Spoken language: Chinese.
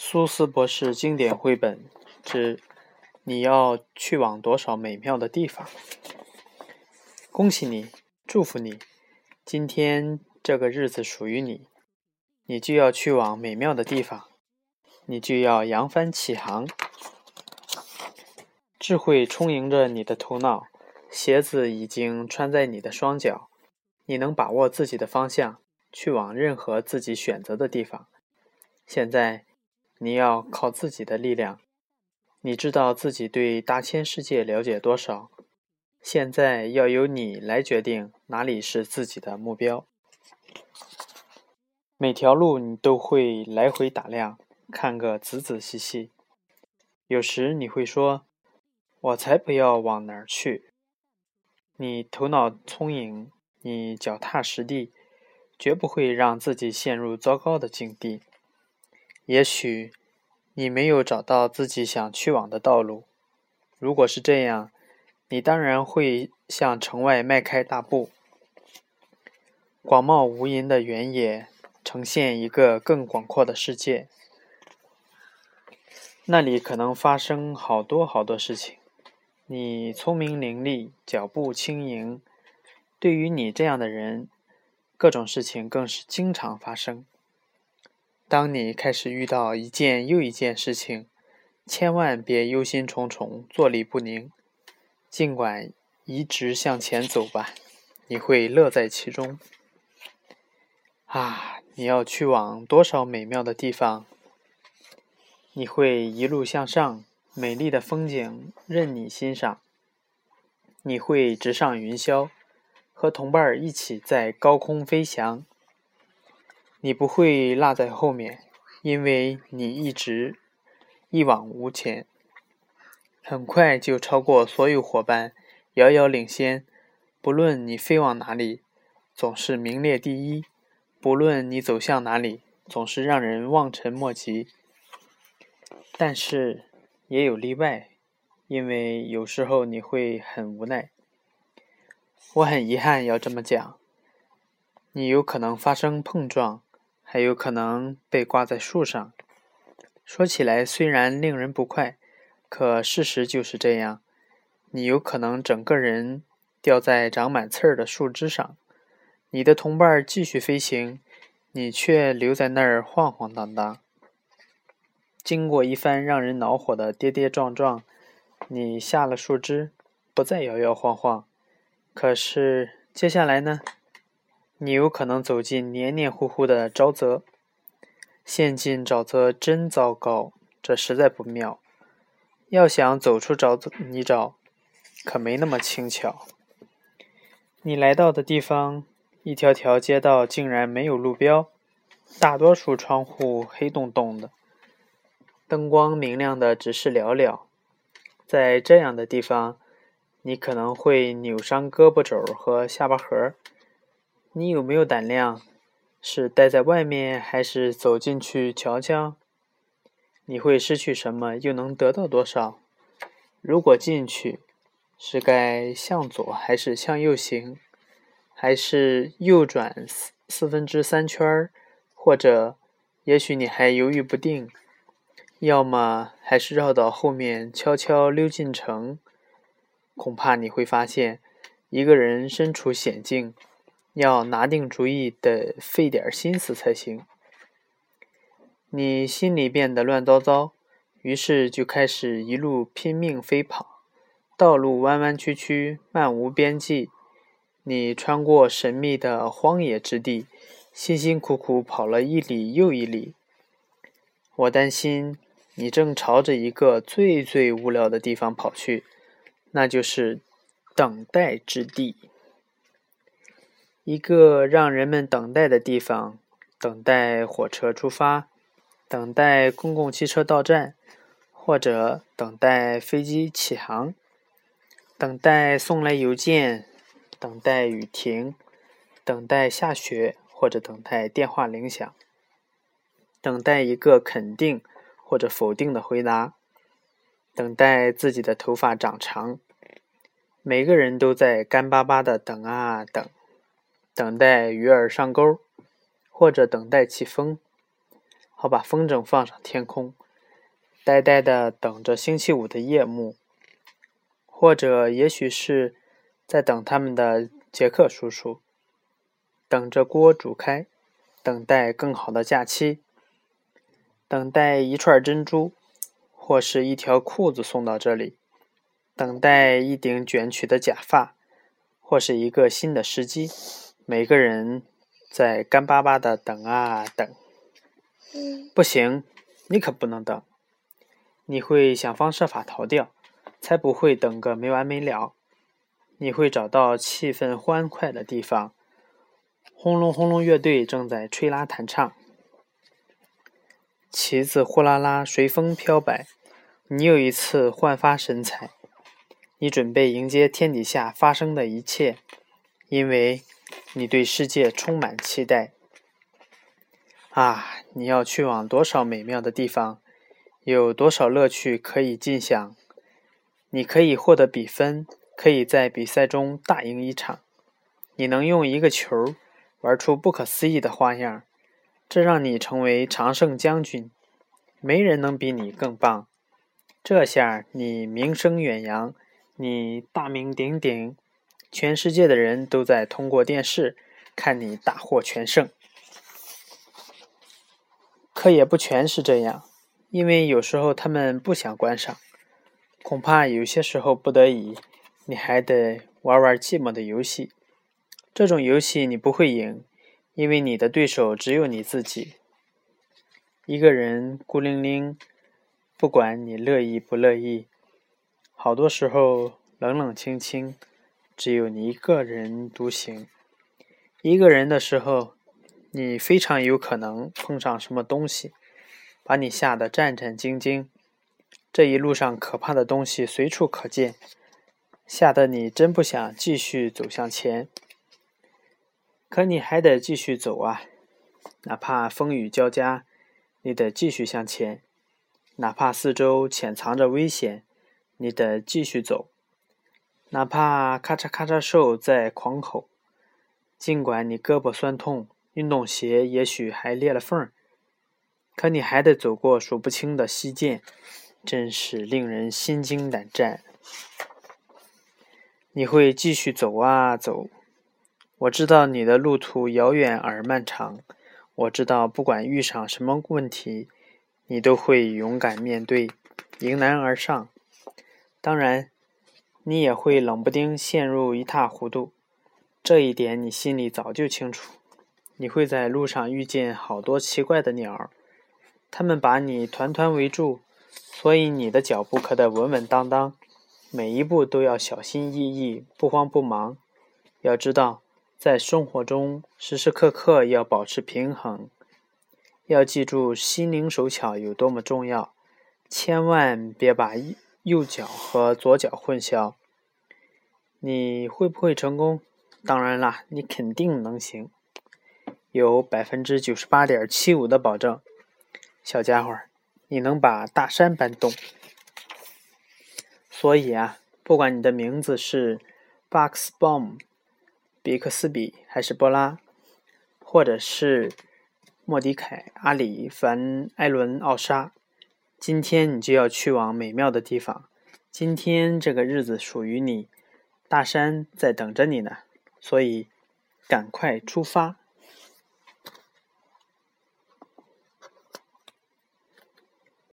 苏斯博士经典绘本之“你要去往多少美妙的地方”。恭喜你，祝福你，今天这个日子属于你，你就要去往美妙的地方，你就要扬帆起航。智慧充盈着你的头脑，鞋子已经穿在你的双脚，你能把握自己的方向，去往任何自己选择的地方。现在。你要靠自己的力量。你知道自己对大千世界了解多少？现在要由你来决定哪里是自己的目标。每条路你都会来回打量，看个仔仔细细。有时你会说：“我才不要往哪儿去。”你头脑聪颖，你脚踏实地，绝不会让自己陷入糟糕的境地。也许你没有找到自己想去往的道路。如果是这样，你当然会向城外迈开大步。广袤无垠的原野呈现一个更广阔的世界，那里可能发生好多好多事情。你聪明伶俐，脚步轻盈，对于你这样的人，各种事情更是经常发生。当你开始遇到一件又一件事情，千万别忧心忡忡、坐立不宁，尽管一直向前走吧，你会乐在其中。啊，你要去往多少美妙的地方？你会一路向上，美丽的风景任你欣赏。你会直上云霄，和同伴儿一起在高空飞翔。你不会落在后面，因为你一直一往无前，很快就超过所有伙伴，遥遥领先。不论你飞往哪里，总是名列第一；不论你走向哪里，总是让人望尘莫及。但是也有例外，因为有时候你会很无奈。我很遗憾要这么讲，你有可能发生碰撞。还有可能被挂在树上。说起来虽然令人不快，可事实就是这样。你有可能整个人掉在长满刺儿的树枝上，你的同伴继续飞行，你却留在那儿晃晃荡荡。经过一番让人恼火的跌跌撞撞，你下了树枝，不再摇摇晃晃。可是接下来呢？你有可能走进黏黏糊糊的沼泽，陷进沼泽真糟糕，这实在不妙。要想走出沼泽泥沼，可没那么轻巧。你来到的地方，一条条街道竟然没有路标，大多数窗户黑洞洞的，灯光明亮的只是寥寥。在这样的地方，你可能会扭伤胳膊肘和下巴颏。你有没有胆量？是待在外面，还是走进去瞧瞧？你会失去什么，又能得到多少？如果进去，是该向左还是向右行？还是右转四四分之三圈儿？或者，也许你还犹豫不定，要么还是绕到后面悄悄溜进城？恐怕你会发现，一个人身处险境。要拿定主意，得费点心思才行。你心里变得乱糟糟，于是就开始一路拼命飞跑。道路弯弯曲曲，漫无边际。你穿过神秘的荒野之地，辛辛苦苦跑了一里又一里。我担心你正朝着一个最最无聊的地方跑去，那就是等待之地。一个让人们等待的地方，等待火车出发，等待公共汽车到站，或者等待飞机起航，等待送来邮件，等待雨停，等待下雪，或者等待电话铃响，等待一个肯定或者否定的回答，等待自己的头发长长。每个人都在干巴巴的等啊等。等待鱼儿上钩，或者等待起风。好把风筝放上天空，呆呆的等着星期五的夜幕，或者也许是在等他们的杰克叔叔，等着锅煮开，等待更好的假期，等待一串珍珠，或是一条裤子送到这里，等待一顶卷曲的假发，或是一个新的时机。每个人在干巴巴的等啊等。不行，你可不能等。你会想方设法逃掉，才不会等个没完没了。你会找到气氛欢快的地方。轰隆轰隆乐队正在吹拉弹唱，旗子呼啦啦随风飘摆。你又一次焕发神采，你准备迎接天底下发生的一切，因为你对世界充满期待。啊！你要去往多少美妙的地方，有多少乐趣可以尽享？你可以获得比分，可以在比赛中大赢一场。你能用一个球玩出不可思议的花样，这让你成为常胜将军。没人能比你更棒。这下你名声远扬，你大名鼎鼎，全世界的人都在通过电视看你大获全胜。可也不全是这样，因为有时候他们不想观赏，恐怕有些时候不得已，你还得玩玩寂寞的游戏。这种游戏你不会赢，因为你的对手只有你自己。一个人孤零零，不管你乐意不乐意，好多时候冷冷清清，只有你一个人独行。一个人的时候。你非常有可能碰上什么东西，把你吓得战战兢兢。这一路上可怕的东西随处可见，吓得你真不想继续走向前。可你还得继续走啊，哪怕风雨交加，你得继续向前；哪怕四周潜藏着危险，你得继续走；哪怕咔嚓咔嚓兽在狂吼，尽管你胳膊酸痛。运动鞋也许还裂了缝儿，可你还得走过数不清的溪涧，真是令人心惊胆战。你会继续走啊走，我知道你的路途遥远而漫长，我知道不管遇上什么问题，你都会勇敢面对，迎难而上。当然，你也会冷不丁陷入一塌糊涂，这一点你心里早就清楚。你会在路上遇见好多奇怪的鸟儿，它们把你团团围住，所以你的脚步可得稳稳当当，每一步都要小心翼翼，不慌不忙。要知道，在生活中时时刻刻要保持平衡，要记住心灵手巧有多么重要，千万别把一右脚和左脚混淆。你会不会成功？当然啦，你肯定能行。有百分之九十八点七五的保证，小家伙，你能把大山搬动。所以啊，不管你的名字是 Box Bomb、比克斯比还是波拉，或者是莫迪凯、阿里、凡、艾伦、奥沙，今天你就要去往美妙的地方。今天这个日子属于你，大山在等着你呢。所以，赶快出发！